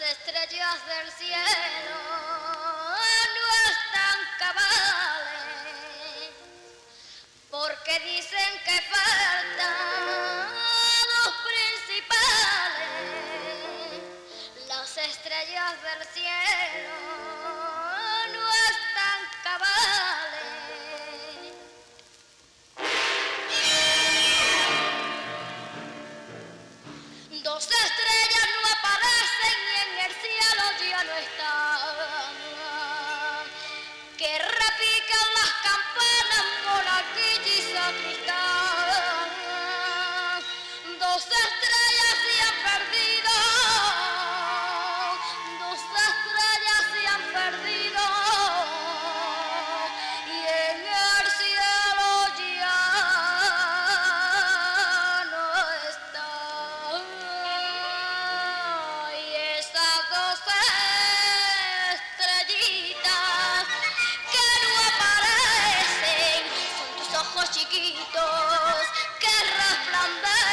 Las estrellas del cielo no están cabales, porque dice brillitos que.